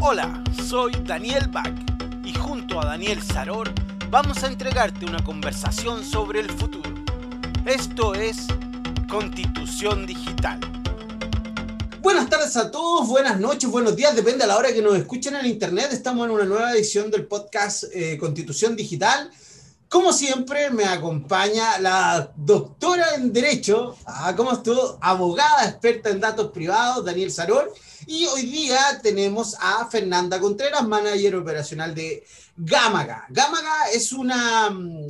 Hola, soy Daniel Bach y junto a Daniel Saror vamos a entregarte una conversación sobre el futuro. Esto es Constitución Digital. Buenas tardes a todos, buenas noches, buenos días, depende de la hora que nos escuchen en internet. Estamos en una nueva edición del podcast eh, Constitución Digital. Como siempre, me acompaña la doctora en Derecho, ah, ¿cómo estuvo? Abogada experta en datos privados, Daniel Saror. Y hoy día tenemos a Fernanda Contreras, manager operacional de Gamaga. Gamaga es, una, mm,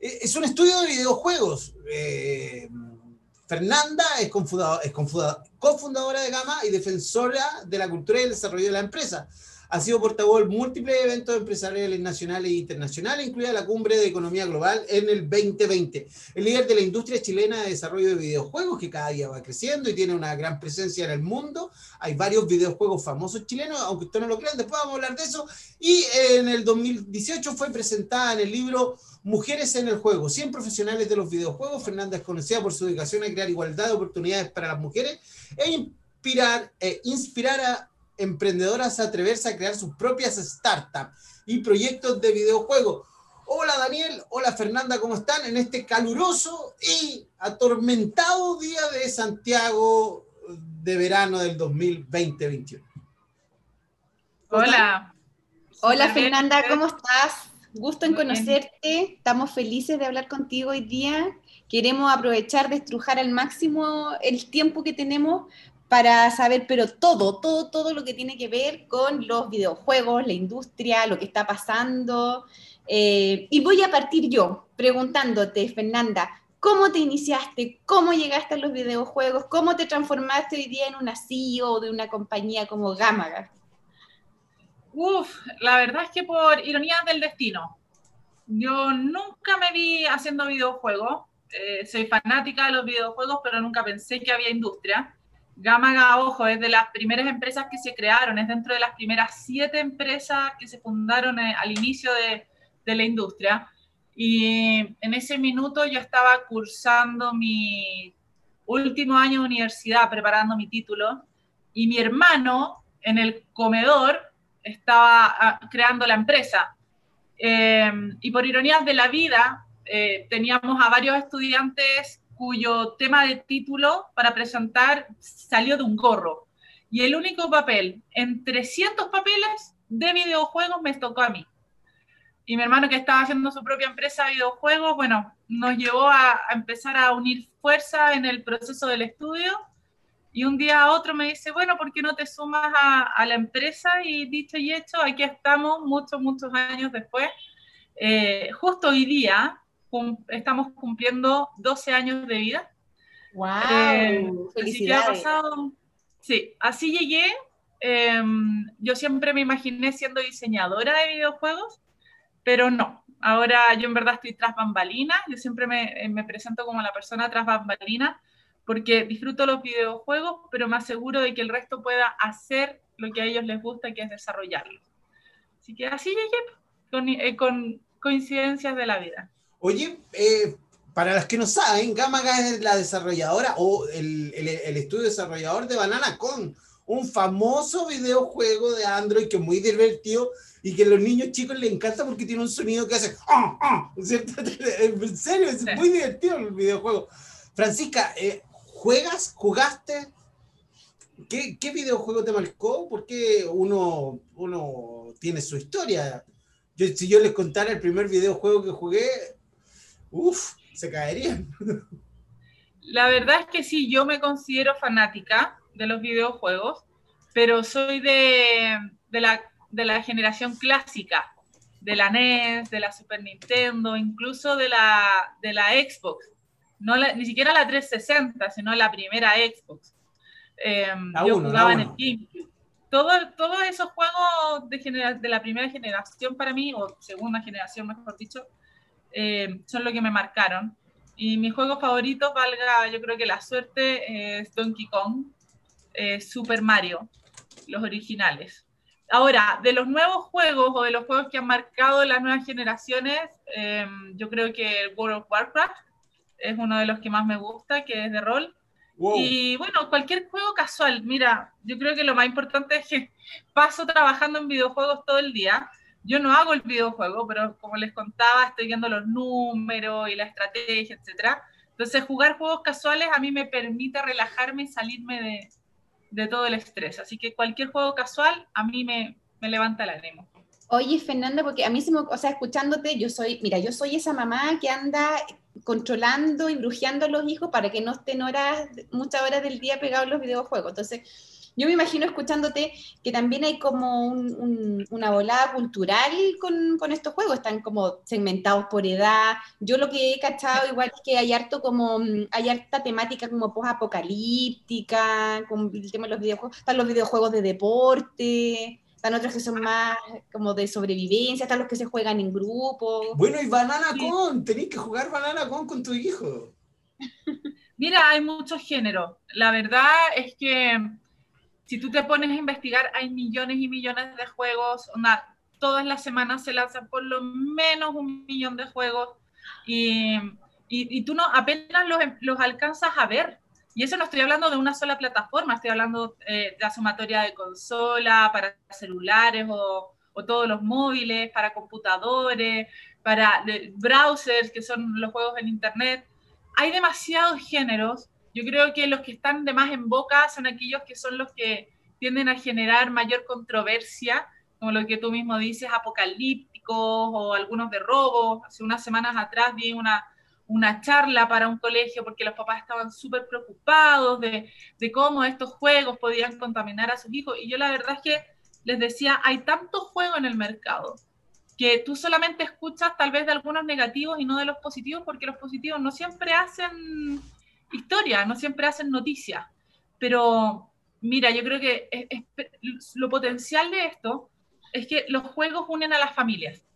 es un estudio de videojuegos. Eh, Fernanda es, cofundadora de Gama y defensora de la cultura y el desarrollo de la empresa. Ha sido portavoz de múltiples eventos empresariales nacionales e internacionales, incluida la Cumbre de Economía Global en el 2020. El líder de la industria chilena de desarrollo de videojuegos, que cada día va creciendo y tiene una gran presencia en el mundo. Hay varios videojuegos famosos chilenos, aunque usted no lo crean, después vamos a hablar de eso. Y en el 2018 fue presentada en el libro Mujeres en el Juego, 100 profesionales de los videojuegos. Fernanda es conocida por su dedicación a crear igualdad de oportunidades para las mujeres e inspirar, e inspirar a emprendedoras a atreverse a crear sus propias startups y proyectos de videojuegos. Hola Daniel, hola Fernanda, ¿cómo están? En este caluroso y atormentado día de Santiago de verano del 2020-21. Hola. Hola Fernanda, ¿cómo estás? Gusto en conocerte. Estamos felices de hablar contigo hoy día. Queremos aprovechar de estrujar al máximo el tiempo que tenemos para saber, pero todo, todo, todo lo que tiene que ver con los videojuegos, la industria, lo que está pasando. Eh, y voy a partir yo preguntándote, Fernanda, ¿cómo te iniciaste? ¿Cómo llegaste a los videojuegos? ¿Cómo te transformaste hoy día en una CEO de una compañía como Gamaga? Uf, la verdad es que por ironías del destino. Yo nunca me vi haciendo videojuegos. Eh, soy fanática de los videojuegos, pero nunca pensé que había industria. Gamaga, ojo, es de las primeras empresas que se crearon, es dentro de las primeras siete empresas que se fundaron eh, al inicio de, la industria. Y en ese minuto yo estaba cursando mi último año de universidad, preparando mi título, y mi hermano en el comedor estaba ah, creando la empresa. Eh, y por ironías de la vida, eh, teníamos a varios estudiantes cuyo tema de título para presentar salió de un gorro. Y el único papel en 300 papeles de videojuegos me tocó a mí. Y mi hermano que estaba haciendo su propia empresa de videojuegos, bueno, nos llevó a, empezar a unir fuerza en el proceso del estudio. Y un día a otro me dice, bueno, ¿por qué no te sumas a, la empresa? Y dicho y hecho, aquí estamos muchos, muchos años después. Eh, justo hoy día, estamos cumpliendo 12 años de vida. ¡Wow! Eh, Felicidades. sí, así llegué. Em, yo siempre me imaginé siendo diseñadora de videojuegos, pero no. Ahora yo en verdad estoy tras bambalinas. Yo siempre me, eh, me presento como la persona tras bambalinas porque disfruto los videojuegos, pero me aseguro de que el resto pueda hacer lo que a ellos les gusta, que es desarrollarlo. Así que así llegué, con, eh, con coincidencias de la vida. Oye, eh, para los que no saben, Gamaga es la desarrolladora o el, estudio desarrollador de Banana Con, un famoso videojuego de Android que es muy divertido y que a los niños chicos les encanta porque tiene un sonido que hace ¡ah, ah! En serio, es muy divertido el videojuego. Francisca, eh, ¿juegas? ¿Jugaste? ¿Qué, ¿Qué, videojuego te marcó? Porque uno, uno tiene su historia. Yo, si yo les contara el primer videojuego que jugué, Uf, se caerían. La verdad es que sí, yo me considero fanática de los videojuegos, pero soy de, la, de la generación clásica, de la NES, de la Super Nintendo, incluso de la, de la Xbox. No ni siquiera la 360, sino la primera Xbox. Em, yo jugaba en el GameCube. Todo, todos esos juegos de, de la primera generación para mí, o segunda generación mejor dicho, eh, son lo que me marcaron. Y mis juegos favoritos, valga yo creo que la suerte, es Donkey Kong, eh, Super Mario, los originales. Ahora, de los nuevos juegos o de los juegos que han marcado las nuevas generaciones, eh, yo creo que World of Warcraft es uno de los que más me gusta, que es de rol. Y bueno, cualquier juego casual. Mira, yo creo que lo más importante es que paso trabajando en videojuegos todo el día. Yo no hago el videojuego, pero como les contaba, estoy viendo los números y la estrategia, etcétera. Entonces, jugar juegos casuales a mí me permite relajarme y salirme de, todo el estrés. Así que cualquier juego casual a mí me, me levanta el ánimo. Oye, Fernanda, porque a mí se me, o sea, escuchándote, yo soy, mira, yo soy esa mamá que anda controlando y brujeando a los hijos para que no estén horas, muchas horas del día pegados los videojuegos. Entonces, yo me imagino escuchándote que también hay como una volada cultural con, con, estos juegos, están como segmentados por edad. Yo lo que he cachado igual es que hay harto como, hay harta temática como post-apocalíptica, con el tema de los videojuegos, están los videojuegos de deporte, están otros que son más como de sobrevivencia, están los que se juegan en grupo. Bueno, y Banana Con, tenéis que jugar Banana Con con tu hijo. Mira, hay muchos géneros. La verdad es que si tú te pones a investigar, hay millones y millones de juegos. todas las semanas se lanzan por lo menos un millón de juegos y, tú no apenas los, los alcanzas a ver y eso no estoy hablando de una sola plataforma, estoy hablando eh, de la sumatoria de consola para celulares o, todos los móviles, para computadores, para browsers, que son los juegos en Internet. Hay demasiados géneros. Yo creo que los que están de más en boca son aquellos que son los que tienden a generar mayor controversia, como lo que tú mismo dices, apocalípticos o algunos de robo. Hace unas semanas atrás vi una, una charla para un colegio porque los papás estaban súper preocupados de, de, cómo estos juegos podían contaminar a sus hijos. Y yo la verdad es que les decía, hay tanto juego en el mercado que tú solamente escuchas tal vez de algunos negativos y no de los positivos porque los positivos no siempre hacen historia, no siempre hacen noticias. Pero mira, yo creo que lo potencial de esto es que los juegos unen a las familias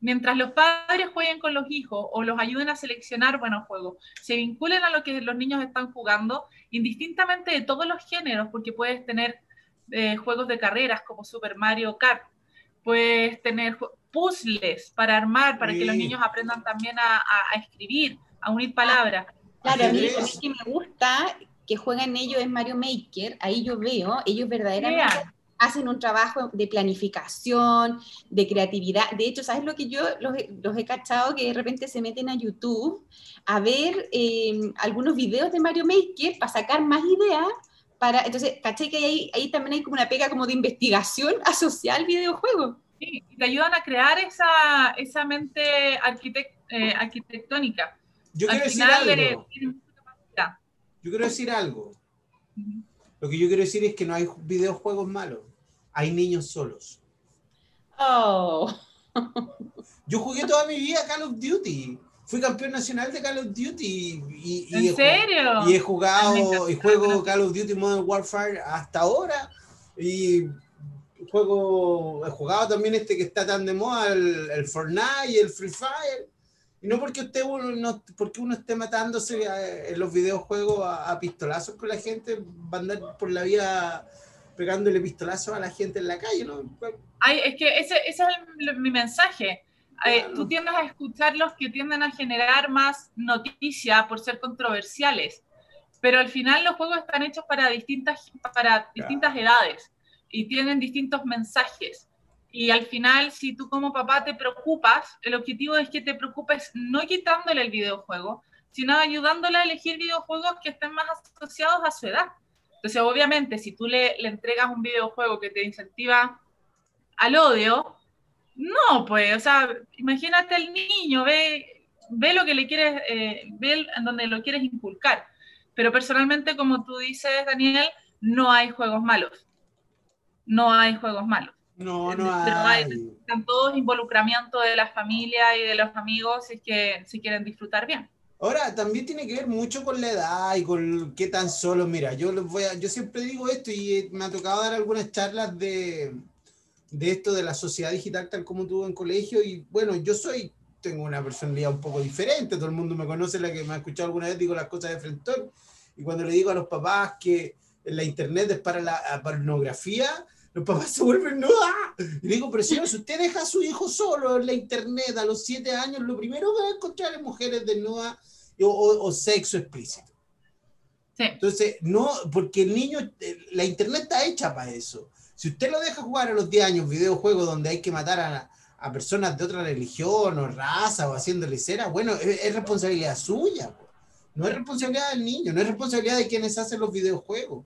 mientras los padres jueguen con los hijos o los ayuden a seleccionar buenos juegos, se vinculen a lo que los niños están jugando, indistintamente de todos los géneros, porque puedes tener eh, juegos de carreras como Super Mario Kart, puedes tener puzzles para armar, para que los niños aprendan también a, escribir, a unir palabras. Claro, a mí, a mí que me gusta que juegan ellos es Mario Maker, ahí yo veo, ellos verdaderamente hacen un trabajo de planificación, de creatividad. De hecho, ¿sabes lo que yo los, he cachado? Que de repente se meten a YouTube a ver eh, algunos videos de Mario Maker para sacar más ideas. Para, entonces, caché que ahí, ahí también hay como una pega como de investigación asociada al videojuego. Sí, te ayudan a crear esa, esa mente eh, arquitectónica. Yo quiero decir algo. yo quiero decir algo. Lo que yo quiero decir es que no hay videojuegos malos hay niños solos. Oh. Yo jugué toda mi vida Call of Duty. Fui campeón nacional de Call of Duty. Y, ¿En serio? Y he jugado, y juego Call of Duty Modern Warfare hasta ahora. Y juego, he jugado también este que está tan de moda, el, Fortnite y el Free Fire. Y no porque usted uno, porque uno esté matándose en los videojuegos a, a, pistolazos con la gente, va a andar por la vida pegándole pistolazo a la gente en la calle, ¿no? Ay, es que ese, ese es mi mensaje. Eh, tú tiendes a escuchar los que tienden a generar más noticia por ser controversiales, pero al final los juegos están hechos para distintas, para distintas edades y tienen distintos mensajes. Y al final, si tú como papá te preocupas, el objetivo es que te preocupes no quitándole el videojuego, sino ayudándole a elegir videojuegos que estén más asociados a su edad. Entonces, obviamente, si tú le, entregas un videojuego que te incentiva al odio, no, pues, o sea, imagínate el niño, ve, ve lo que le quieres, eh, ve en donde lo quieres inculcar. Pero personalmente, como tú dices, Daniel, no hay juegos malos. No hay juegos malos. No, no hay. Están todos involucramiento de la familia y de los amigos si es que si quieren disfrutar bien. Ahora, también tiene que ver mucho con la edad y con qué tan solo. Mira, yo les voy a, yo siempre digo esto y me ha tocado dar algunas charlas de, de esto de la sociedad digital tal como tuvo en colegio. Y bueno, yo soy, tengo una personalidad un poco diferente. Todo el mundo me conoce, la que me ha escuchado alguna vez, digo las cosas de frente. Y cuando le digo a los papás que la internet es para la pornografía, los papás se vuelven, no, y digo, pero si usted deja a su hijo solo en la internet a los siete años, lo primero que va a encontrar es mujeres desnudas o, o, sexo explícito. Entonces, no, porque el niño, eh, la internet está hecha para eso. Si usted lo deja jugar a los 10 años videojuegos donde hay que matar a, a personas de otra religión o raza o haciéndole cera, bueno, es, responsabilidad suya. No es responsabilidad del niño, no es responsabilidad de quienes hacen los videojuegos.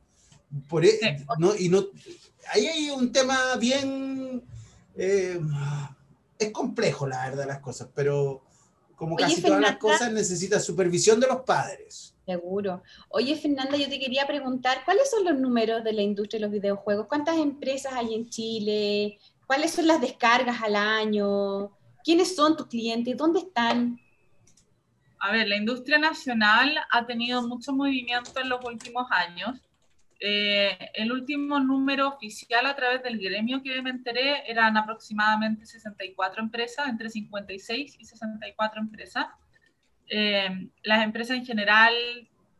Por, e, no, y no, ahí hay un tema bien... Eh, es complejo, la verdad, las cosas, pero como casi todas las cosas necesita supervisión de los padres. Seguro. Oye, Fernanda, yo te quería preguntar, ¿cuáles son los números de la industria de los videojuegos? ¿Cuántas empresas hay en Chile? ¿Cuáles son las descargas al año? ¿Quiénes son tus clientes? ¿Dónde están? A ver, la industria nacional ha tenido mucho movimiento en los últimos años. Eh, el último número oficial a través del gremio que me enteré eran aproximadamente 64 empresas, entre 56 y 64 empresas. Eh, las empresas en general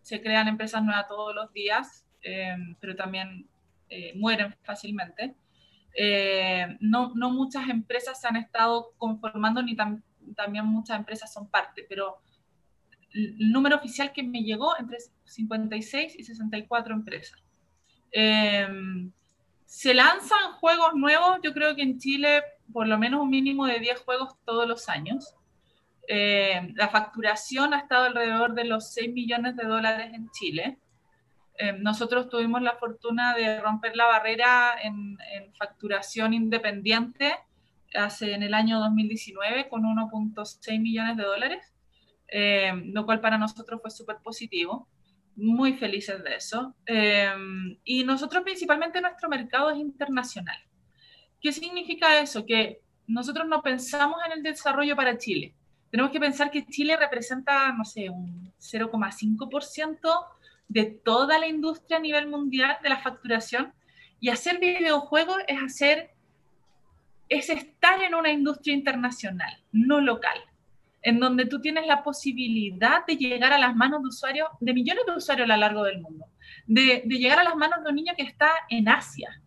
se crean empresas nuevas todos los días, eh, pero también mueren fácilmente. Eh, no, no, muchas empresas se han estado conformando, ni también muchas empresas son parte, pero el número oficial que me llegó entre 56 y 64 empresas. Eh, se lanzan juegos nuevos, yo creo que en Chile por lo menos un mínimo de 10 juegos todos los años. Eh, la facturación ha estado alrededor de los 6 millones de dólares en Chile. Eh, nosotros tuvimos la fortuna de romper la barrera en, facturación independiente hace en el año 2019 con 1.6 millones de dólares, lo cual para nosotros fue súper positivo. Muy felices de eso. Eh, y nosotros principalmente nuestro mercado es internacional. ¿Qué significa eso? Que nosotros no pensamos en el desarrollo para Chile. Tenemos que pensar que Chile representa, no sé, un 0,5% de toda la industria a nivel mundial de la facturación. Y hacer videojuegos es hacer, es estar en una industria internacional, no local, en donde tú tienes la posibilidad de llegar a las manos de usuarios, de millones de usuarios a lo largo del mundo, de, llegar a las manos de un niño que está en Asia.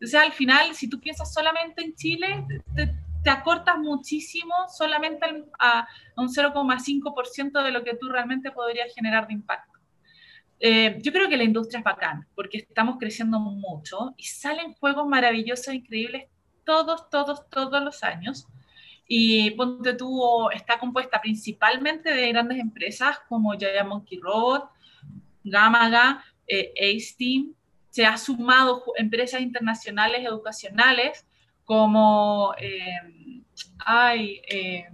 Sea, al final, si tú piensas solamente en Chile, te, acortas muchísimo solamente a, a un 0,5% de lo que tú realmente podrías generar de impacto. Eh, yo creo que la industria es bacán, porque estamos creciendo mucho y salen juegos maravillosos, increíbles, todos, todos, todos los años. Y Ponte tú está compuesta principalmente de grandes empresas como Giant Monkey Robot, Gamaga, eh, Ace Team. Se ha sumado empresas internacionales educacionales como, eh, ay, eh,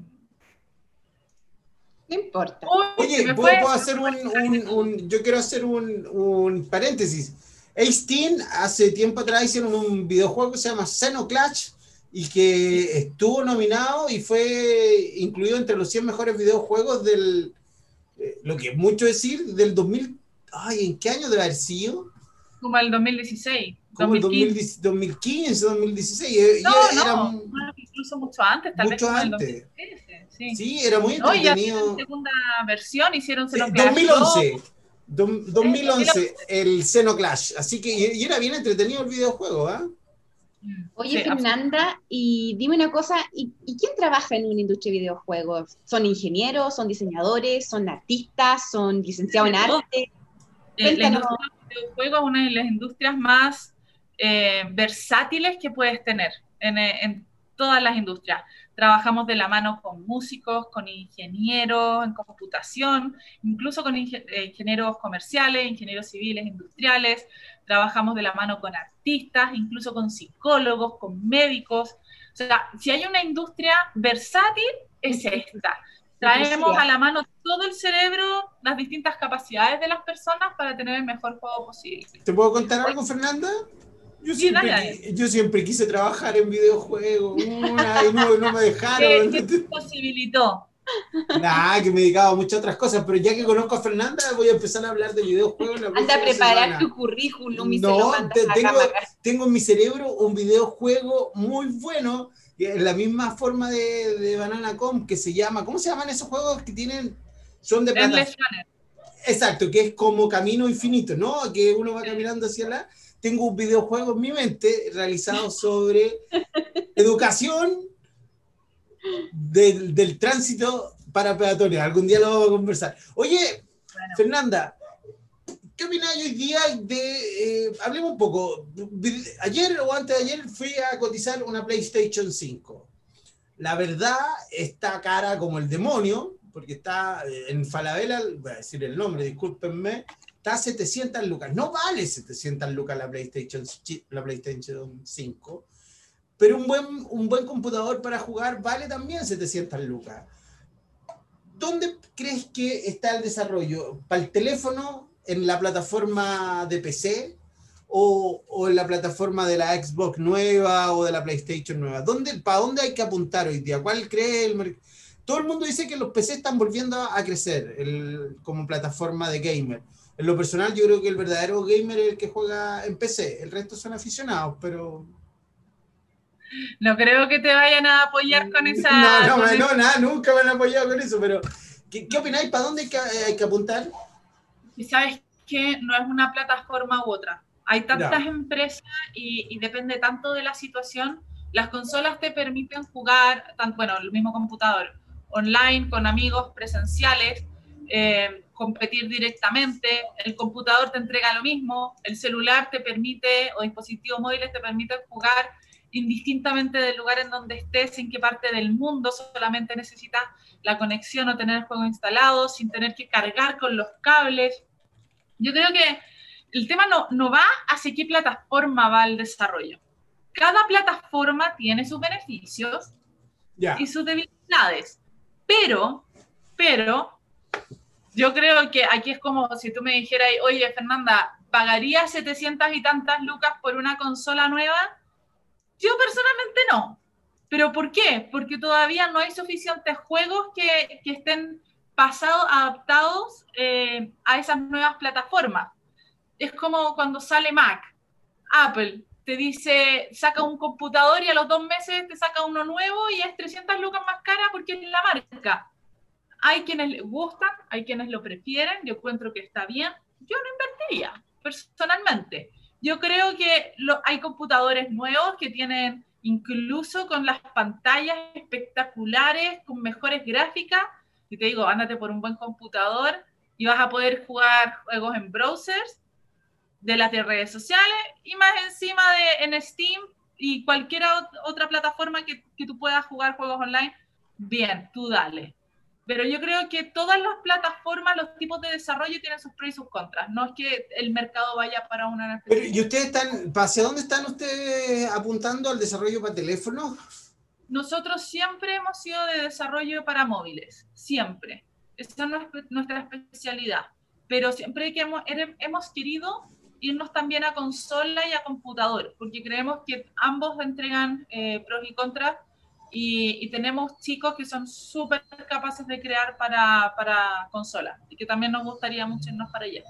no importa. Oye, ¿puedo, hacer un, Yo quiero hacer un, paréntesis. Ace hace tiempo atrás hicieron un videojuego que se llama Xenoclash y que estuvo nominado y fue incluido entre los 100 mejores videojuegos del. Eh, lo que es mucho decir, del 2000. Ay, ¿en qué año debe haber sido? Como el 2016. Como 2015. 2015, 2016. No, no, incluso mucho antes, tal mucho vez antes. Sí. era muy entretenido. No, segunda versión, hicieron Xenoclash. 2011. 2011, el Xenoclash. Así que, y, era bien entretenido el videojuego, ¿ah? Oye, Fernanda, y dime una cosa, ¿y, quién trabaja en una industria de videojuegos? ¿Son ingenieros, son diseñadores, son artistas, son licenciados en arte? Eh, la industria de videojuegos es una de las industrias más eh, versátiles que puedes tener en, en todas las industrias. Trabajamos de la mano con músicos, con ingenieros en computación, incluso con eh, ingenieros comerciales, ingenieros civiles, industriales. Trabajamos de la mano con artistas, incluso con psicólogos, con médicos. O sea, si hay una industria versátil, es esta. Traemos a la mano todo el cerebro, las distintas capacidades de las personas para tener el mejor juego posible. ¿Te puedo contar algo, Fernanda? Yo siempre, yo siempre quise trabajar en videojuegos y no, me dejaron. ¿Qué, te posibilitó? Nada, que me dedicaba a muchas otras cosas, pero ya que conozco a Fernanda, voy a empezar a hablar de videojuegos. Anda a preparar tu currículum y no, tengo, tengo en mi cerebro un videojuego muy bueno, en la misma forma de, de Banana Com, que se llama, ¿cómo se llaman esos juegos que tienen? Son de plata. Exacto, que es como camino infinito, ¿no? Que uno va caminando hacia la tengo un videojuego en mi mente realizado sobre educación del, tránsito para peatones. Algún día lo vamos a conversar. Oye, Fernanda, ¿qué opináis hoy día de, eh, hablemos un poco, ayer o antes de ayer fui a cotizar una PlayStation 5. La verdad está cara como el demonio, porque está eh, en Falabella, voy a decir el nombre, discúlpenme, está a 700 lucas. No vale 700 lucas la PlayStation, la PlayStation 5, pero un buen, un buen computador para jugar vale también 700 lucas. ¿Dónde crees que está el desarrollo? ¿Para el teléfono, en la plataforma de PC o, en la plataforma de la Xbox nueva o de la PlayStation nueva? ¿Dónde, ¿Para dónde hay que apuntar hoy día? ¿Cuál cree el Todo el mundo dice que los PC están volviendo a crecer como plataforma de gamer. En lo personal, yo creo que el verdadero gamer es el que juega en PC. El resto son aficionados, pero no creo que te vayan a apoyar con esa. No, no, no, nada, nunca me han apoyado con eso, pero ¿qué, qué opináis? ¿Para dónde hay que, hay que apuntar? Y sabes que no es una plataforma u otra. Hay tantas empresas y, y, depende tanto de la situación. Las consolas te permiten jugar, tanto, bueno, el mismo computador, online, con amigos presenciales, eh, competir directamente. El computador te entrega lo mismo. El celular te permite, o dispositivos móviles te permiten jugar indistintamente del lugar en donde estés, en qué parte del mundo, solamente necesitas la conexión o tener el juego instalado sin tener que cargar con los cables. Yo creo que el tema no, no va hacia qué plataforma va el desarrollo. Cada plataforma tiene sus beneficios y sus debilidades, pero, pero, yo creo que aquí es como si tú me dijeras, oye, Fernanda, ¿pagaría 700 y tantas lucas por una consola nueva? Yo personalmente no. ¿Pero por qué? Porque todavía no hay suficientes juegos que, que estén pasados, adaptados eh, a esas nuevas plataformas. Es como cuando sale Mac, Apple te dice, saca un computador y a los dos meses te saca uno nuevo y es 300 lucas más cara porque es la marca. Hay quienes les gustan, hay quienes lo prefieren, yo encuentro que está bien. Yo no invertiría, personalmente. Yo creo que lo, hay computadores nuevos que tienen incluso con las pantallas espectaculares, con mejores gráficas. Y te digo, ándate por un buen computador y vas a poder jugar juegos en browsers de las de redes sociales y más encima de en Steam y cualquier otra plataforma que, que tú puedas jugar juegos online. Bien, tú dale. Pero yo creo que todas las plataformas, los tipos de desarrollo tienen sus pros y sus contras. No es que el mercado vaya para una... Pero, ¿Y ustedes están, hacia dónde están ustedes apuntando al desarrollo para teléfonos? Nosotros siempre hemos sido de desarrollo para móviles, siempre. Esa es nuestra especialidad. Pero siempre que hemos, hemos querido irnos también a consola y a computador, porque creemos que ambos entregan eh, pros y contras y, tenemos chicos que son súper capaces de crear para, para consolas y que también nos gustaría mucho irnos para allá.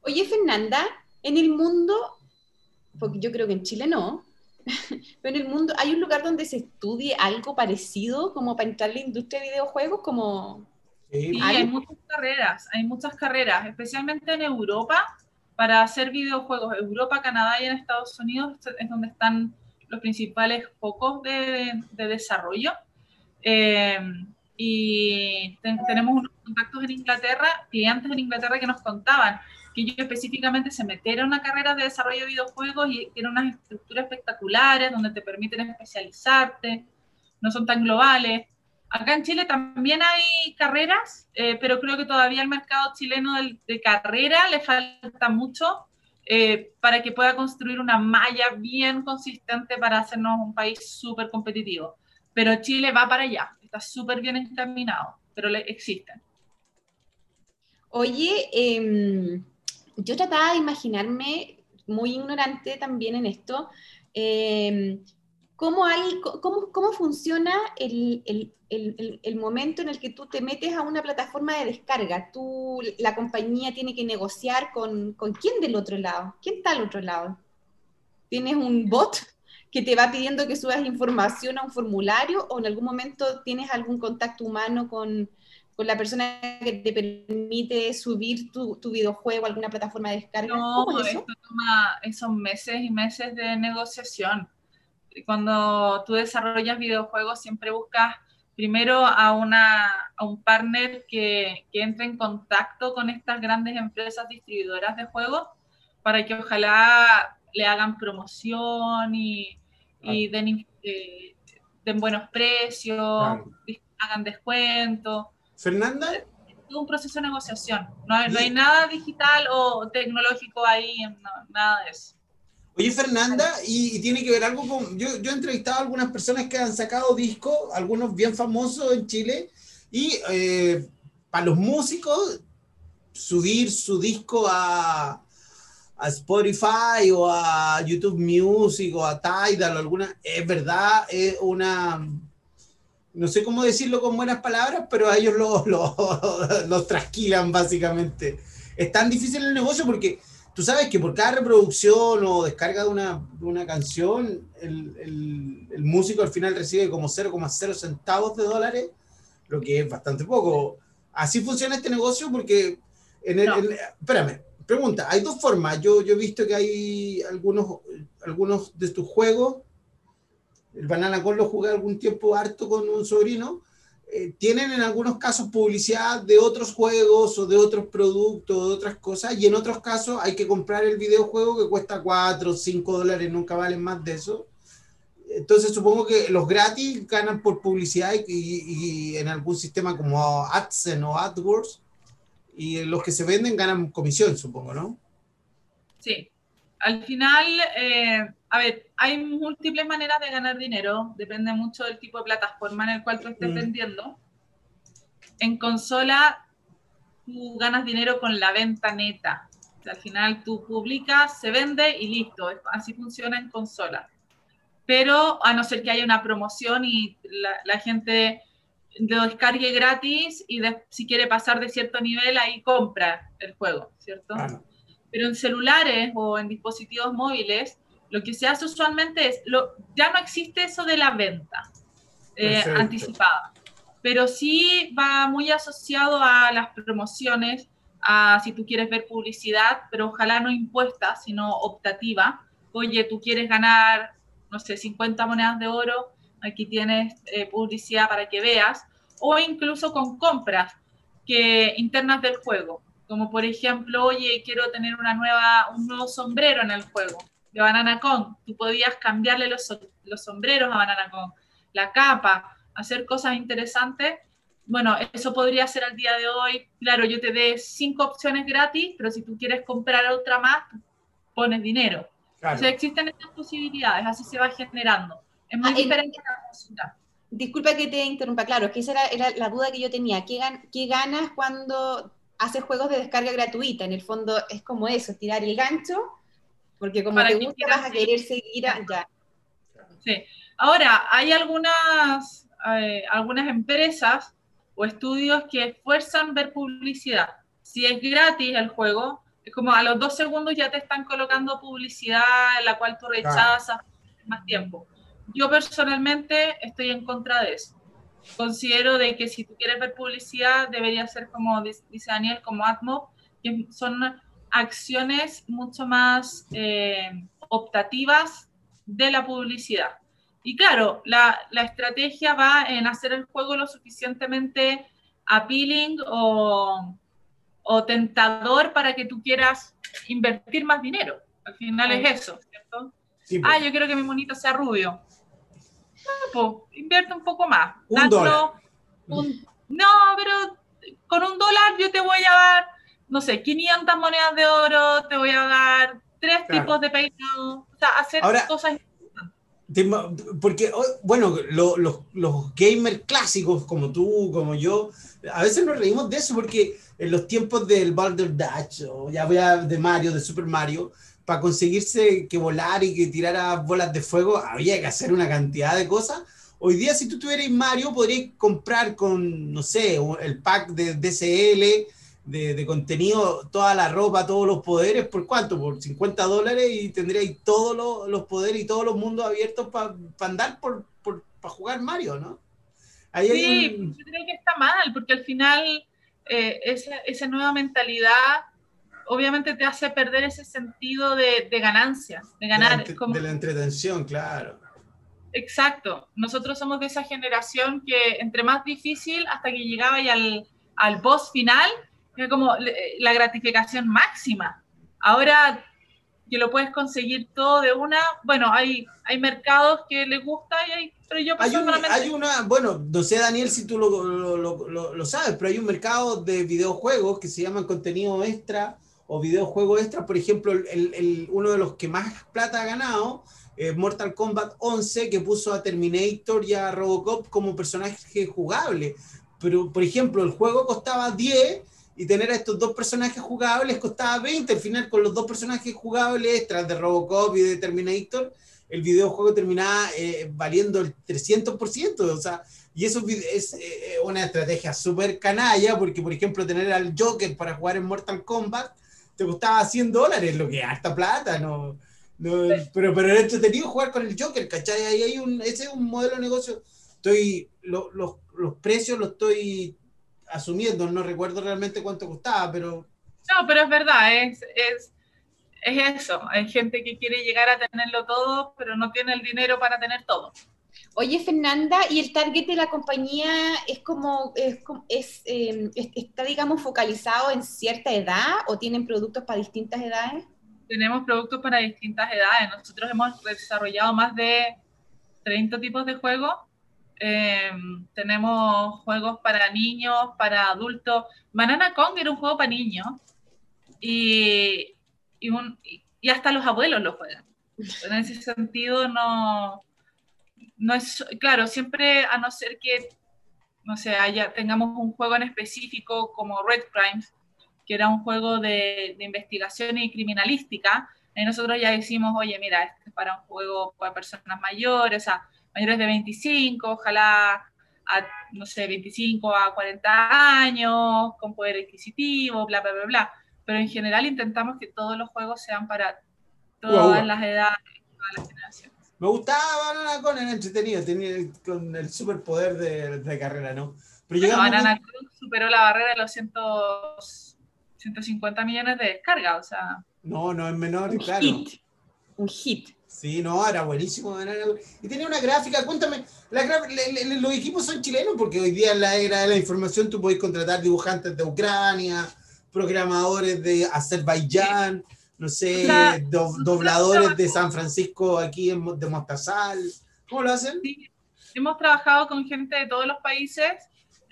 Oye, Fernanda, en el mundo, porque yo creo que en Chile no, pero en el mundo, ¿hay un lugar donde se estudie algo parecido como para entrar en la industria de videojuegos? Como... Sí, hay muchas carreras, hay muchas carreras, especialmente en Europa, para hacer videojuegos. Europa, Canadá y en Estados Unidos es donde están los principales focos de, desarrollo. Eh, y tenemos unos contactos en Inglaterra, clientes en Inglaterra que nos contaban que ellos específicamente se metieron a una carrera de desarrollo de videojuegos y tienen unas estructuras espectaculares donde te permiten especializarte, no son tan globales. Acá en Chile también hay carreras, eh, pero creo que todavía el mercado chileno de, de carrera le falta mucho eh, para que pueda construir una malla bien consistente para hacernos un país súper competitivo. Pero Chile va para allá, está súper bien encaminado, pero existen. Oye, eh, yo trataba de imaginarme, muy ignorante también en esto, eh, cómo, hay, cómo, cómo funciona el, el, el, el, momento en el que tú te metes a una plataforma de descarga. Tú, la compañía tiene que negociar con, con quién del otro lado. ¿Quién está al otro lado? ¿Tienes un bot que te va pidiendo que subas información a un formulario o en algún momento tienes algún contacto humano con, con la persona que te permite subir tu, tu videojuego a alguna plataforma de descarga? No, es esto toma esos meses y meses de negociación cuando tú desarrollas videojuegos siempre buscas primero a, una, a un partner que, que entre en contacto con estas grandes empresas distribuidoras de juegos para que ojalá le hagan promoción y, y den, eh, den, buenos precios, hagan descuentos. Fernanda. Es un proceso de negociación. No hay, no hay nada digital o tecnológico ahí, nada de eso. Oye, Fernanda, y, tiene que ver algo con. Yo, yo he entrevistado a algunas personas que han sacado discos, algunos bien famosos en Chile, y eh, para los músicos, subir su disco a, a Spotify o a YouTube Music o a Tidal o alguna, es verdad, es una. No sé cómo decirlo con buenas palabras, pero a ellos los lo, lo, trasquilan básicamente. Es tan difícil el negocio porque Tú sabes que por cada reproducción o descarga de una, de una canción, el, el, el, músico al final recibe como 0,0 centavos de dólares, lo que es bastante poco. Así funciona este negocio porque, en el, espérame, pregunta, hay dos formas. Yo, yo he visto que hay algunos, algunos de tus juegos, el Banana Con lo jugué algún tiempo harto con un sobrino, eh, tienen en algunos casos publicidad de otros juegos o de otros productos o de otras cosas, y en otros casos hay que comprar el videojuego que cuesta 4 o 5 dólares, nunca valen más de eso. Entonces supongo que los gratis ganan por publicidad y, y en algún sistema como AdSense o AdWords, y los que se venden ganan comisión, supongo, ¿no? Sí, al final, eh, a ver, hay múltiples maneras de ganar dinero, depende mucho del tipo de plataforma en el cual tú estés mm. vendiendo. En consola, tú ganas dinero con la venta neta. al final tú publicas, se vende y listo. Así funciona en consola. Pero a no ser que haya una promoción y la, gente lo descargue gratis y si quiere pasar de cierto nivel, ahí compra el juego, ¿cierto? Pero en celulares o en dispositivos móviles, lo que se hace usualmente es, lo, ya no existe eso de la venta eh, anticipada, pero sí va muy asociado a las promociones, a si tú quieres ver publicidad, pero ojalá no impuesta, sino optativa. Oye, tú quieres ganar, no sé, 50 monedas de oro, aquí tienes eh, publicidad para que veas, o incluso con compras que, internas del juego. Como por ejemplo, oye, quiero tener una nueva, un nuevo sombrero en el juego de Banana Con. Tú podías cambiarle los, los sombreros a Banana Con, la capa, hacer cosas interesantes. Bueno, eso podría ser al día de hoy. Claro, yo te dé cinco opciones gratis, pero si tú quieres comprar otra más, pones dinero. O sea, existen estas posibilidades, así se va generando. Es muy ah, diferente la música. Disculpa que te interrumpa, claro, que esa era, era la duda que yo tenía. ¿Qué, ¿Qué, ganas cuando hace juegos de descarga gratuita. En el fondo es como eso, tirar el gancho, porque como te gusta vas a querer seguir allá. Sí. Ahora, hay algunas, eh, algunas empresas o estudios que esfuerzan ver publicidad. Si es gratis el juego, es como a los dos segundos ya te están colocando publicidad en la cual tú rechazas más tiempo. Yo personalmente estoy en contra de eso considero de que si tú quieres ver publicidad, debería ser como dice Daniel, como Atmo, que son acciones mucho más eh, optativas de la publicidad. Y claro, la, la, estrategia va en hacer el juego lo suficientemente appealing o, o, tentador para que tú quieras invertir más dinero. Al final es eso, ¿cierto? ah, pues. yo quiero que mi monito sea rubio invierte un poco más. Un dólar. no, pero con un dólar yo te voy a dar, no sé, 500 monedas de oro, te voy a dar tres tipos de peinado, o sea, hacer cosas porque, oh, bueno, los gamers clásicos como tú, como yo, a veces nos reímos de eso porque en los tiempos del Baldur Dutch o ya voy de Mario, de Super Mario, para conseguirse que volar y que tirara bolas de fuego, había que hacer una cantidad de cosas. Hoy día, si tú tuvieras Mario, podrías comprar con, no sé, el pack de DCL, de, de, contenido, toda la ropa, todos los poderes, ¿por cuánto? Por 50 dólares y tendríais todos los, los, poderes y todos los mundos abiertos para andar por, para jugar Mario, ¿no? Ahí sí, yo creo que está mal, porque al final eh, esa, esa nueva mentalidad obviamente te hace perder ese sentido de, ganancia, de ganar. De la, entretención, claro. Exacto. Nosotros somos de esa generación que entre más difícil hasta que llegaba y al, al boss final, era como la gratificación máxima. Ahora que lo puedes conseguir todo de una, bueno, hay, hay mercados que les gusta y hay, pero yo hay, hay una, bueno, no sé Daniel si tú lo, lo, lo, lo, sabes, pero hay un mercado de videojuegos que se llaman contenido extra o videojuegos extra, por ejemplo, el, el, uno de los que más plata ha ganado eh, Mortal Kombat 11 que puso a Terminator y a Robocop como personaje jugable. Pero, por ejemplo, el juego costaba 10 y tener a estos dos personajes jugables costaba 20. Al final, con los dos personajes jugables, extras de Robocop y de Terminator, el videojuego terminaba eh, valiendo el 300%. O sea, y eso es eh, una estrategia súper canalla, porque, por ejemplo, tener al Joker para jugar en Mortal Kombat te costaba 100 dólares, lo que es harta plata, ¿no? pero, pero era entretenido jugar con el Joker, ¿cachai? Ahí hay un, ese es un modelo de negocio. Estoy, los, los precios los estoy asumiendo, no recuerdo realmente cuánto costaba, pero... No, pero es verdad, es, es, es eso. Hay gente que quiere llegar a tenerlo todo, pero no tiene el dinero para tener todo. Oye, Fernanda, ¿y el target de la compañía es como, es, es em, está, digamos, focalizado en cierta edad o tienen productos para distintas edades? Tenemos productos para distintas edades. Nosotros hemos desarrollado más de 30 tipos de juegos Em, tenemos juegos para niños, para adultos. Banana Kong era un juego para niños y, y, hasta los abuelos lo juegan. En ese sentido, no, no es, claro, siempre a no ser que, no sé, haya, tengamos un juego en específico como Red Crimes, que era un juego de, de investigación y criminalística, y nosotros ya decimos, oye, mira, este es para un juego para personas mayores, o sea, mayores de 25, ojalá a, no sé, 25 a 40 años, con poder adquisitivo, bla, bla, bla, bla. Pero en general intentamos que todos los juegos sean para todas las edades, todas las generaciones. Me gustaba Banana Con, era entretenido, tenía con el superpoder de, de carrera, ¿no? Pero Banana Con superó la barrera de los 150 millones de descargas, o sea... No, no es menor, un claro. Hit. Un hit. Sí, no, era buenísimo. y tenía una gráfica, cuéntame, los equipos son chilenos porque hoy día en la era de la información tú puedes contratar dibujantes de Ucrania, programadores de Azerbaiyán, no sé, dobladores de San Francisco aquí en, de Mostazal. ¿Cómo lo hacen? Sí. Hemos trabajado con gente de todos los países.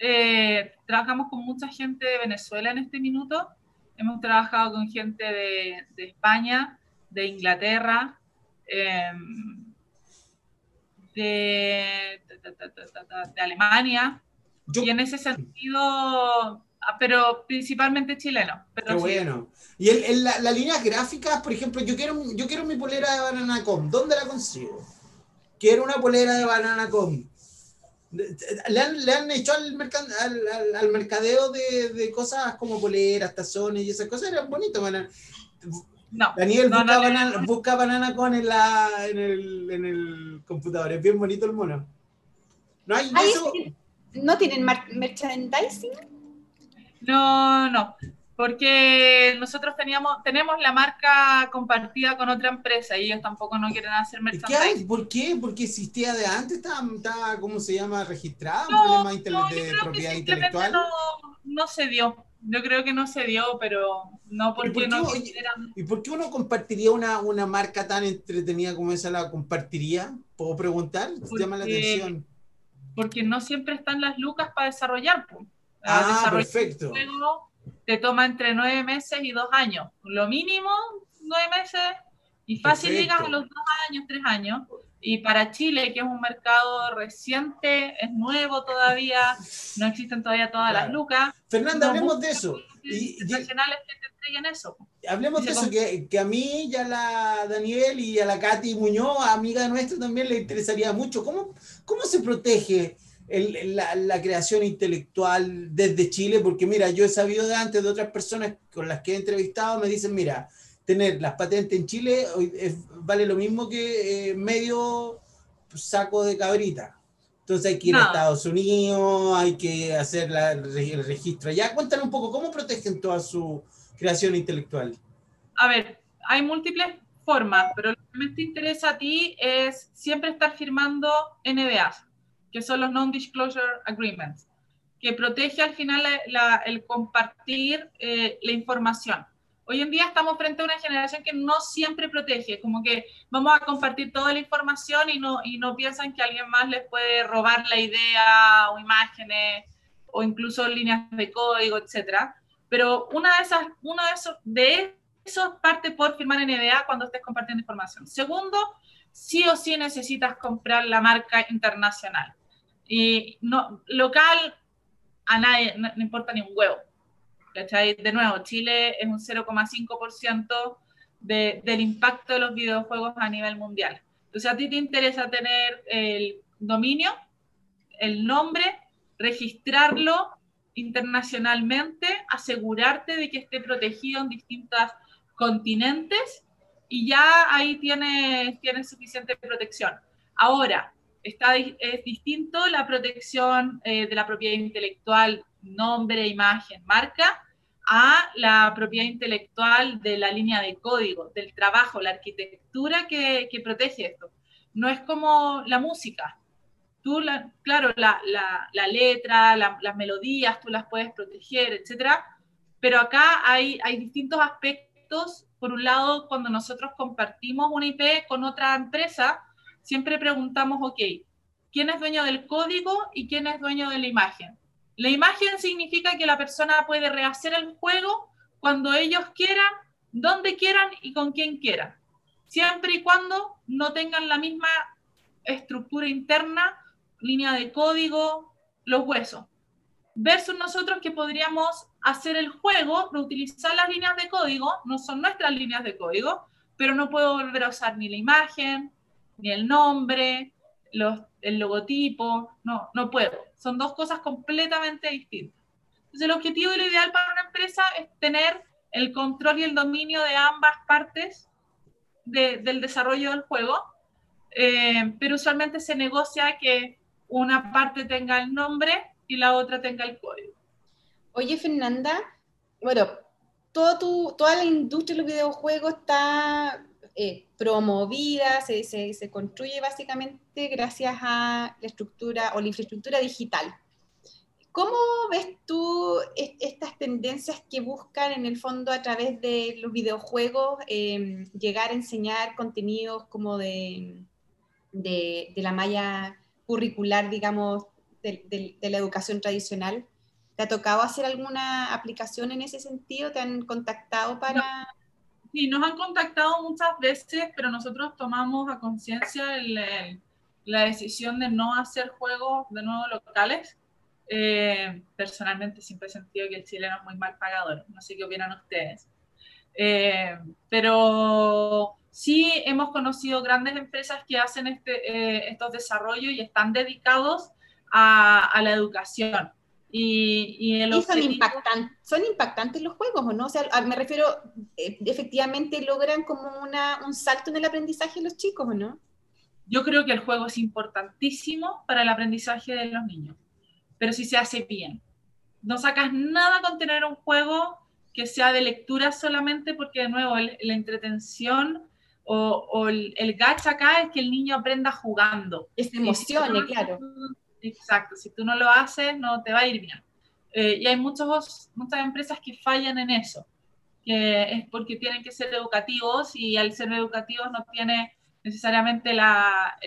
Eh, trabajamos con mucha gente de Venezuela en este minuto. Hemos trabajado con gente de, de España, de Inglaterra, Em, de, de, Alemania. y en ese sentido, ah, pero principalmente chileno. Pero Qué bueno. Y en, la, las líneas gráficas, por ejemplo, yo quiero, yo quiero mi polera de Bananacom. ¿Dónde la consigo? Quiero una polera de Bananacom. Le han, le han hecho al, al, al, mercadeo de, de, cosas como poleras, tazones y esas cosas, eran bonitos. Daniel, busca, banana, con en, la, en, el, en, el, computador. Es bien bonito el mono. ¿No hay eso? ¿No tienen merchandising? No, no. Porque nosotros teníamos, tenemos la marca compartida con otra empresa y ellos tampoco no quieren hacer merchandising. ¿Por qué? Porque existía de antes, estaba, ¿cómo se llama? Registrado, no, un problema de propiedad intelectual. No, no se dio. Yo creo que no se dio, pero no porque no ¿Y por qué uno compartiría una, una marca tan entretenida como esa? ¿La compartiría? ¿Puedo preguntar? Porque, llama la atención. Porque no siempre están las lucas para desarrollar. Ah, perfecto. Te toma entre nueve meses y dos años. Lo mínimo, nueve meses. Y fácil llegas a los dos años, tres años. Y para Chile, que es un mercado reciente, es nuevo todavía, no existen todavía todas las lucas. Fernanda, hablemos de eso. Y, internacionales que te entreguen eso. Hablemos de eso, que, que, a mí y a la Daniel y a la Katy Muñoz, amiga nuestra, también le interesaría mucho. ¿Cómo, cómo se protege el, la, la, creación intelectual desde Chile? Porque mira, yo he sabido de antes de otras personas con las que he entrevistado, me dicen, mira, tener las patentes en Chile vale lo mismo que eh, medio saco de cabrita. Entonces hay que ir a Estados Unidos, hay que hacer el registro allá. Cuéntanos un poco, ¿cómo protegen toda su creación intelectual? A ver, hay múltiples formas, pero lo que más te interesa a ti es siempre estar firmando NDAs, que son los Non-Disclosure Agreements, que protege al final el compartir eh, la información. Hoy en día estamos frente a una generación que no siempre protege, como que vamos a compartir toda la información y no, y no piensan que alguien más les puede robar la idea o imágenes o incluso líneas de código, etcétera. Pero una de esas, uno de esos, de eso parte por firmar NDA cuando estés compartiendo información. Segundo, sí o sí necesitas comprar la marca internacional. Y no, local, a nadie, no, importa ni un huevo. De nuevo, Chile es un 0,5% de, del impacto de los videojuegos a nivel mundial. Entonces, a ti te interesa tener el dominio, el nombre, registrarlo internacionalmente, asegurarte de que esté protegido en distintas continentes y ya ahí tiene, tiene suficiente protección. Ahora, está, es distinto la protección eh, de la propiedad intelectual, nombre, imagen, marca, a la propiedad intelectual de la línea de código, del trabajo, la arquitectura que, que protege esto. No es como la música. Tú, la, claro, la, la, la letra, las melodías, tú las puedes proteger, etcétera, pero acá hay, hay distintos aspectos por un lado, cuando nosotros compartimos una IP con otra empresa, siempre preguntamos, ok, ¿quién es dueño del código y quién es dueño de la imagen? La imagen significa que la persona puede rehacer el juego cuando ellos quieran, donde quieran y con quien quieran, siempre y cuando no tengan la misma estructura interna, línea de código, los huesos versus nosotros que podríamos hacer el juego, reutilizar las líneas de código, no son nuestras líneas de código, pero no puedo volver a usar ni la imagen, ni el nombre, los, el logotipo, no, no puedo. Son dos cosas completamente distintas. Entonces, el objetivo y lo ideal para una empresa es tener el control y el dominio de ambas partes del desarrollo del juego, eh, pero usualmente se negocia que una parte tenga el nombre y la otra tenga el código. Oye, Fernanda, bueno, todo tu, toda la industria de los videojuegos está eh, promovida, se, se, construye básicamente gracias a la estructura o la infraestructura digital. ¿Cómo ves tú estas tendencias que buscan en el fondo a través de los videojuegos em, llegar a enseñar contenidos como de, de, de la malla curricular, digamos, de, la educación tradicional. ¿Te ha tocado hacer alguna aplicación en ese sentido? ¿Te han contactado para...? Sí, nos han contactado muchas veces, pero nosotros tomamos a conciencia la decisión de no hacer juegos de nuevo locales. Eh, personalmente siempre he sentido que el chileno es muy mal pagador, no sé qué opinan ustedes. Eh, pero sí hemos conocido grandes empresas que hacen este, eh, estos desarrollos y están dedicados a, la educación. Y, son, son impactantes los juegos, ¿o no? O sea, me refiero, eh, efectivamente logran como una, un salto en el aprendizaje de los chicos, ¿o no? Yo creo que el juego es importantísimo para el aprendizaje de los niños, pero si se hace bien. No sacas nada con tener un juego que sea de lectura solamente porque, de nuevo, la entretención o, o el, el, gacha acá es que el niño aprenda jugando. Es emocione, claro. Exacto, si tú no lo haces, no te va a ir bien. Eh, y hay muchos, muchas empresas que fallan en eso, que es porque tienen que ser educativos y al ser educativos no tiene necesariamente la,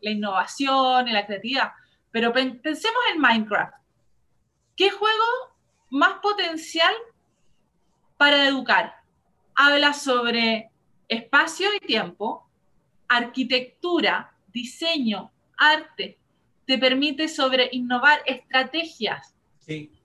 la innovación y la creatividad. Pero pensemos en Minecraft. ¿Qué juego más potencial para educar? Habla sobre espacio y tiempo, arquitectura, diseño, arte, te permite sobre innovar estrategias.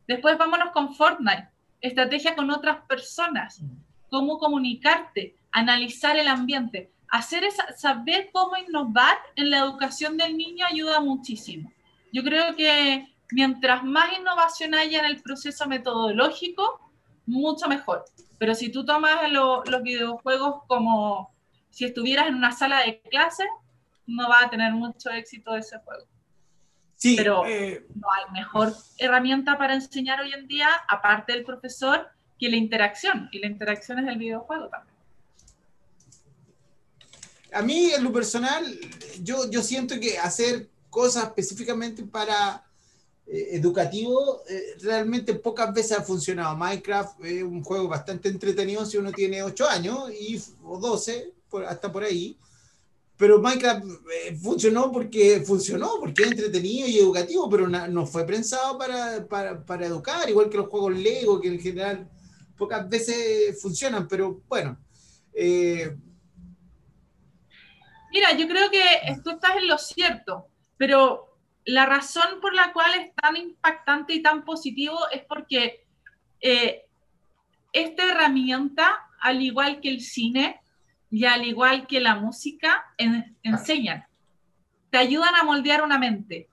Después vámonos con Fortnite, estrategia con otras personas, mm. cómo comunicarte, analizar el ambiente. Hacer esa, saber cómo innovar en la educación del niño ayuda muchísimo. Yo creo que mientras más innovación haya en el proceso metodológico, mucho mejor. Pero si tú tomas los videojuegos como si estuvieras en una sala de clase, no va a tener mucho éxito ese juego. Sí, pero eh, no hay mejor herramienta para enseñar hoy en día, aparte del profesor, que la interacción. Y la interacción es el videojuego también. a mí en lo personal, yo, yo siento que hacer cosas específicamente para eh, educativo eh, realmente pocas veces ha funcionado. Minecraft es un juego bastante entretenido si uno tiene 8 años y, o 12, hasta por ahí. Pero Minecraft eh, funcionó porque funcionó, porque es entretenido y educativo, pero no fue pensado para, para, educar, igual que los juegos Lego, que en general pocas veces funcionan, pero bueno. Mira, yo creo que tú estás en lo cierto, pero la razón por la cual es tan impactante y tan positivo es porque eh, esta herramienta, al igual que el cine y al igual que la música, enseñan, te ayudan a moldear una mente.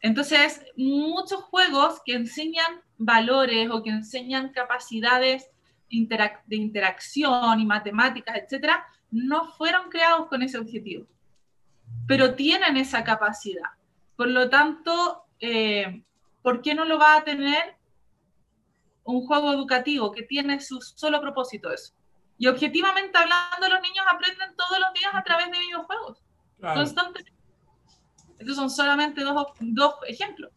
Entonces, muchos juegos que enseñan valores o que enseñan capacidades de interacción y matemáticas, etcétera, no fueron creados con ese objetivo, pero tienen esa capacidad. Por lo tanto, eh, ¿por qué no lo va a tener un juego educativo que tiene su solo propósito eso? Y objetivamente hablando, los niños aprenden todos los días a través de videojuegos, constantemente. Estos son solamente dos, dos ejemplos.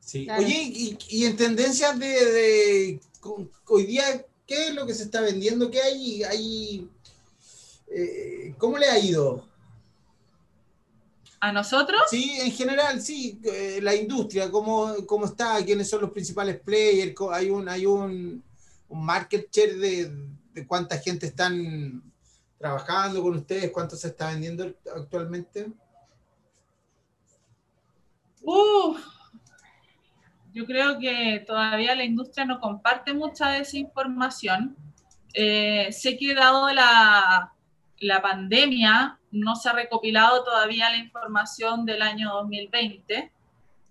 Sí. Oye, y, en tendencias de, hoy día, ¿qué es lo que se está vendiendo? ¿Qué hay? hay eh, ¿Cómo le ha ido? ¿A nosotros? Sí, en general, sí. Eh, la industria, ¿cómo, ¿cómo, está? ¿Quiénes son los principales players? ¿Hay un, hay un, un market share de, de, cuánta gente están trabajando con ustedes? ¿Cuánto se está vendiendo actualmente? yo creo que todavía la industria no comparte mucha de esa información. Eh, sé que dado la, la pandemia, no se ha recopilado todavía la información del año 2020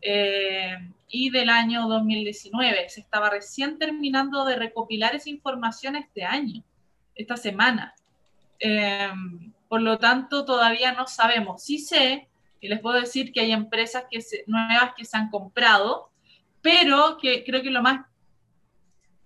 eh, y del año 2019. Se estaba recién terminando de recopilar esa información este año, esta semana. Eh, por lo tanto, todavía no sabemos. Sí sé, y les puedo decir que hay empresas que nuevas que se han comprado, pero que creo que lo más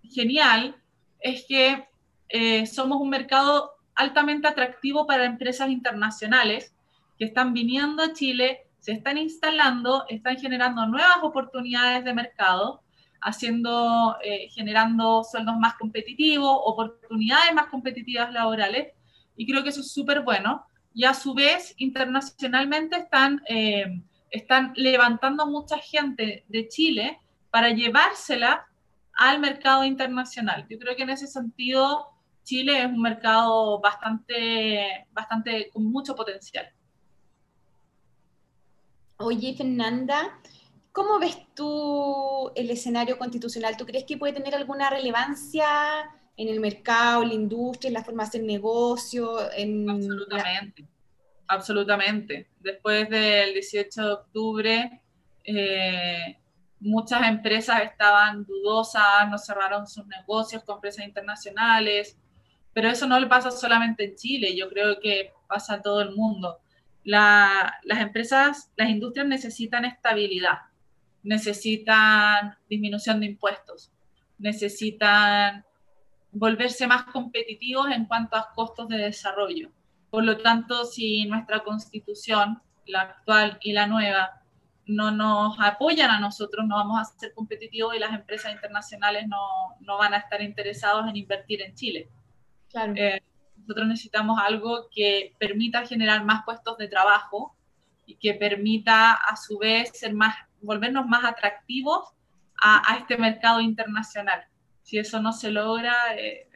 genial es que eh, somos un mercado altamente atractivo para empresas internacionales que están viniendo a Chile, se están instalando, están generando nuevas oportunidades de mercado, haciendo, eh, generando sueldos más competitivos, oportunidades más competitivas laborales, y creo que eso es súper bueno. Y a su vez, internacionalmente están, eh, están levantando mucha gente de Chile para llevársela al mercado internacional. Yo creo que en ese sentido Chile es un mercado bastante, bastante con mucho potencial. Oye, Fernanda, ¿cómo ves tú el escenario constitucional? ¿Tú crees que puede tener alguna relevancia en el mercado, la industria, en la forma de negocio? En absolutamente, absolutamente. Después del 18 de octubre, eh, muchas empresas estaban dudosas, no cerraron sus negocios con empresas internacionales, pero eso no le pasa solamente en Chile, yo creo que pasa a todo el mundo. Las empresas, las industrias necesitan estabilidad, necesitan disminución de impuestos, necesitan volverse más competitivos en cuanto a costos de desarrollo. Por lo tanto, si nuestra constitución, la actual y la nueva, no nos apoyan a nosotros, no vamos a ser competitivos y las empresas internacionales no, no van a estar interesados en invertir en Chile. Eh, nosotros necesitamos algo que permita generar más puestos de trabajo y que permita a su vez ser más, volvernos más atractivos a, este mercado internacional. Si eso no se logra, es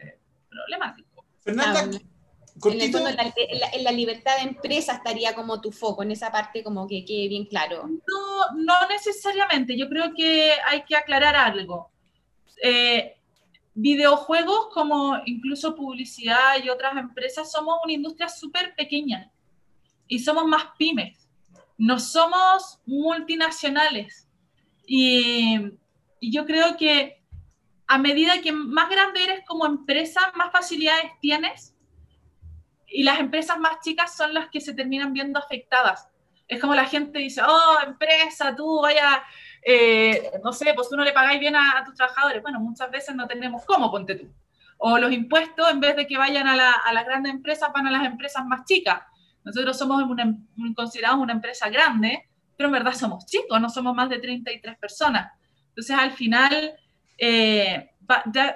problemático. Fernanda, ah, en, el fondo, la, libertad de empresa estaría como tu foco, en esa parte como que quede bien claro. No, no necesariamente, yo creo que hay que aclarar algo. Eh, videojuegos como incluso publicidad y otras empresas somos una industria súper pequeña y somos más pymes, no somos multinacionales. Y, y, yo creo que a medida que más grande eres como empresa, más facilidades tienes y las empresas más chicas son las que se terminan viendo afectadas. Es como la gente dice, oh, empresa, tú vaya eh, no sé, pues tú no le pagáis bien a, tus trabajadores. Bueno, muchas veces no tenemos cómo, ponte tú. O los impuestos, en vez de que vayan a, las grandes empresas, van a las empresas más chicas. Nosotros somos una, considerados una empresa grande, pero en verdad somos chicos, no somos más de 33 personas. Entonces, al final, eh,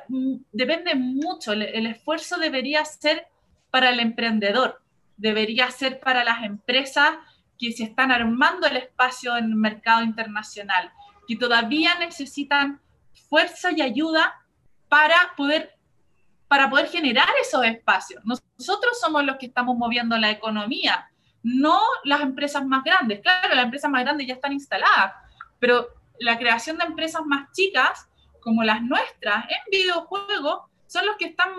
mm, depende mucho, el, esfuerzo debería ser para el emprendedor, debería ser para las empresas que se están armando el espacio en el mercado internacional, que todavía necesitan fuerza y ayuda para poder, para poder generar esos espacios. Nosotros somos los que estamos moviendo la economía, no las empresas más grandes. Claro, las empresas más grandes ya están instaladas, pero la creación de empresas más chicas, como las nuestras, en videojuegos, son los que están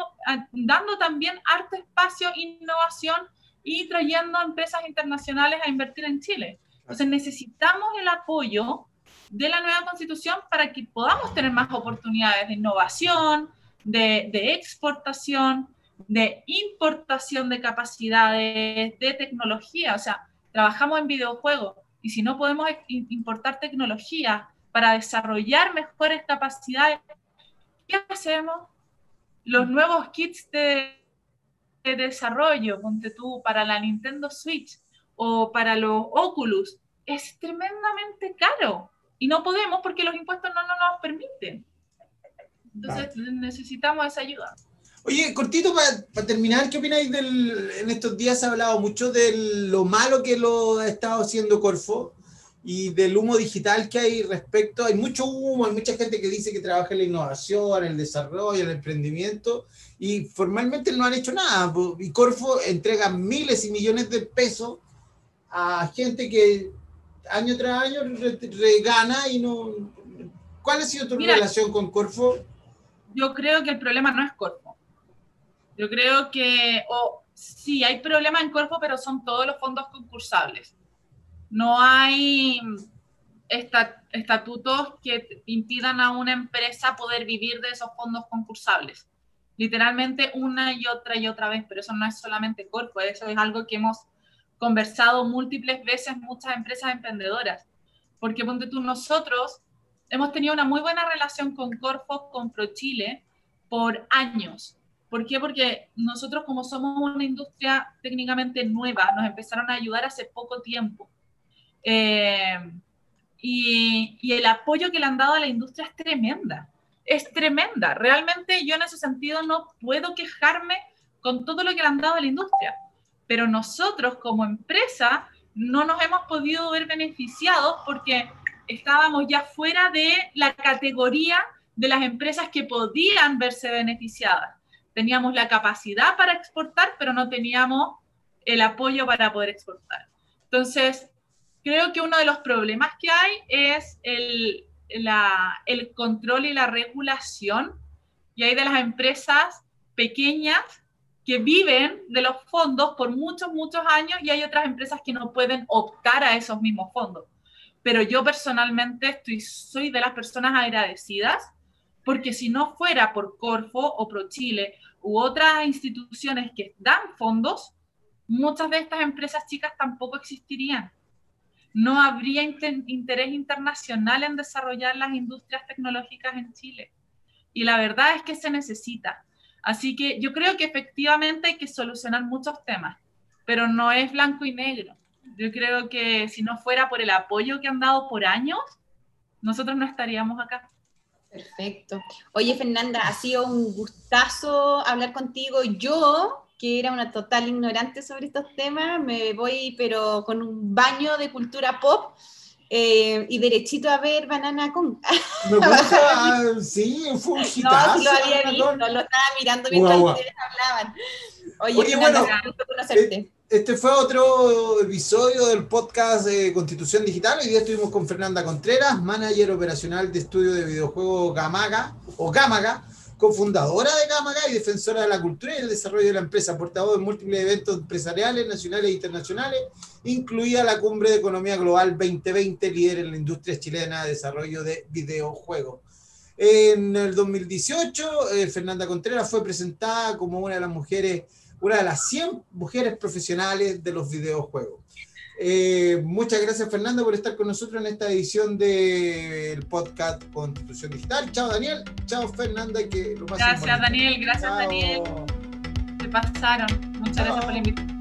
dando también arte espacio, innovación y trayendo empresas internacionales a invertir en Chile. Entonces necesitamos el apoyo de la nueva constitución para que podamos tener más oportunidades de innovación, de, de exportación, de importación de capacidades, de tecnología. O sea, trabajamos en videojuegos y si no podemos importar tecnología para desarrollar mejores capacidades, ¿qué hacemos? Los nuevos kits de, desarrollo, ponte tú, para la Nintendo Switch o para los Oculus, es tremendamente caro y no podemos porque los impuestos no, nos permiten. Entonces necesitamos esa ayuda. Oye, cortito para terminar, ¿qué opináis del, en estos días se ha hablado mucho de lo malo que lo ha estado haciendo Corfo y del humo digital que hay respecto, hay mucho humo, hay mucha gente que dice que trabaja en la innovación, en el desarrollo, en el emprendimiento y formalmente no han hecho nada y Corfo entrega miles y millones de pesos a gente que año tras año regana y no... ¿Cuál ha sido tu relación con Corfo? Yo creo que el problema no es Corfo. Yo creo que, o sí, hay problemas en Corfo, pero son todos los fondos concursables. No hay estatutos que impidan a una empresa poder vivir de esos fondos concursables. Literalmente una y otra y otra vez, pero eso no es solamente Corfo, eso es algo que hemos conversado múltiples veces muchas empresas emprendedoras, porque ponte tú, nosotros hemos tenido una muy buena relación con Corfo, con ProChile, por años. ¿Por qué? Porque nosotros como somos una industria técnicamente nueva, nos empezaron a ayudar hace poco tiempo. Eh, y, y, el apoyo que le han dado a la industria es tremenda, es tremenda. Realmente yo en ese sentido no puedo quejarme con todo lo que le han dado a la industria pero nosotros como empresa no nos hemos podido ver beneficiados porque estábamos ya fuera de la categoría de las empresas que podían verse beneficiadas. Teníamos la capacidad para exportar, pero no teníamos el apoyo para poder exportar. Entonces, creo que uno de los problemas que hay es el, el control y la regulación, y hay de las empresas pequeñas que viven de los fondos por muchos, muchos años y hay otras empresas que no pueden optar a esos mismos fondos. Pero yo personalmente estoy, soy de las personas agradecidas porque si no fuera por Corfo o ProChile u otras instituciones que dan fondos, muchas de estas empresas chicas tampoco existirían. No habría interés internacional en desarrollar las industrias tecnológicas en Chile. Y la verdad es que se necesita. Así que yo creo que efectivamente hay que solucionar muchos temas, pero no es blanco y negro. Yo creo que si no fuera por el apoyo que han dado por años, nosotros no estaríamos acá. Perfecto. Oye, Fernanda, ha sido un gustazo hablar contigo. Yo, que era una total ignorante sobre estos temas, me voy, pero con un baño de cultura pop eh, y derechito a ver Banana con. Me gusta, sí, fue un hitazo. No, lo había visto, lo estaba mirando mientras ustedes hablaban. Oye, Oye bueno, conocerte. Este fue otro episodio del podcast de Constitución Digital. Hoy día estuvimos con Fernanda Contreras, manager operacional de estudio de videojuegos Gamaga o Gamaga cofundadora de Gamaga y defensora de la cultura y el desarrollo de la empresa, portavoz de múltiples eventos empresariales nacionales e internacionales, incluida la Cumbre de Economía Global 2020, líder en la industria chilena de desarrollo de videojuegos. En el 2018, eh, Fernanda Contreras fue presentada como una de las mujeres, una de las 100 mujeres profesionales de los videojuegos. Eh, muchas gracias, Fernando, por estar con nosotros en esta edición del podcast Constitución Digital. Chao, Daniel. Chao, Fernanda. Que lo gracias, Daniel. Gracias, Daniel. Se pasaron. Muchas gracias por la invitación.